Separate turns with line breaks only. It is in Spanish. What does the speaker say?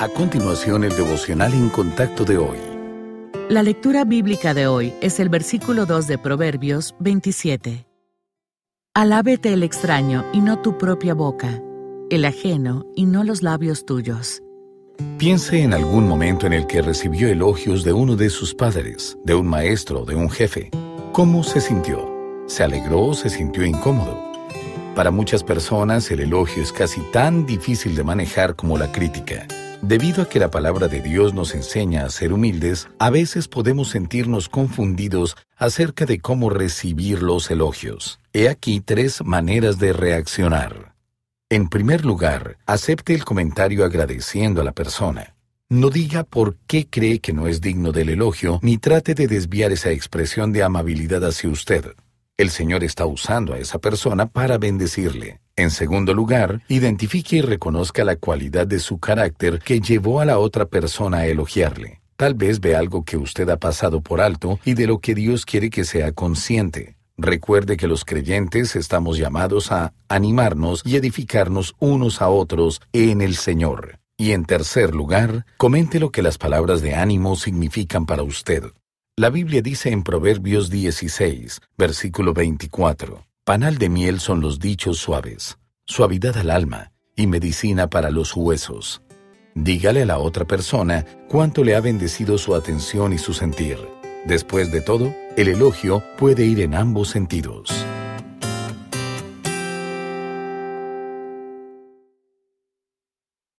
A continuación, el devocional en contacto de hoy.
La lectura bíblica de hoy es el versículo 2 de Proverbios 27. Alábete el extraño y no tu propia boca, el ajeno y no los labios tuyos.
Piense en algún momento en el que recibió elogios de uno de sus padres, de un maestro, de un jefe. ¿Cómo se sintió? ¿Se alegró o se sintió incómodo? Para muchas personas el elogio es casi tan difícil de manejar como la crítica. Debido a que la palabra de Dios nos enseña a ser humildes, a veces podemos sentirnos confundidos acerca de cómo recibir los elogios. He aquí tres maneras de reaccionar. En primer lugar, acepte el comentario agradeciendo a la persona. No diga por qué cree que no es digno del elogio, ni trate de desviar esa expresión de amabilidad hacia usted. El Señor está usando a esa persona para bendecirle. En segundo lugar, identifique y reconozca la cualidad de su carácter que llevó a la otra persona a elogiarle. Tal vez ve algo que usted ha pasado por alto y de lo que Dios quiere que sea consciente. Recuerde que los creyentes estamos llamados a animarnos y edificarnos unos a otros en el Señor. Y en tercer lugar, comente lo que las palabras de ánimo significan para usted. La Biblia dice en Proverbios 16, versículo 24, Panal de miel son los dichos suaves, suavidad al alma y medicina para los huesos. Dígale a la otra persona cuánto le ha bendecido su atención y su sentir. Después de todo, el elogio puede ir en ambos sentidos.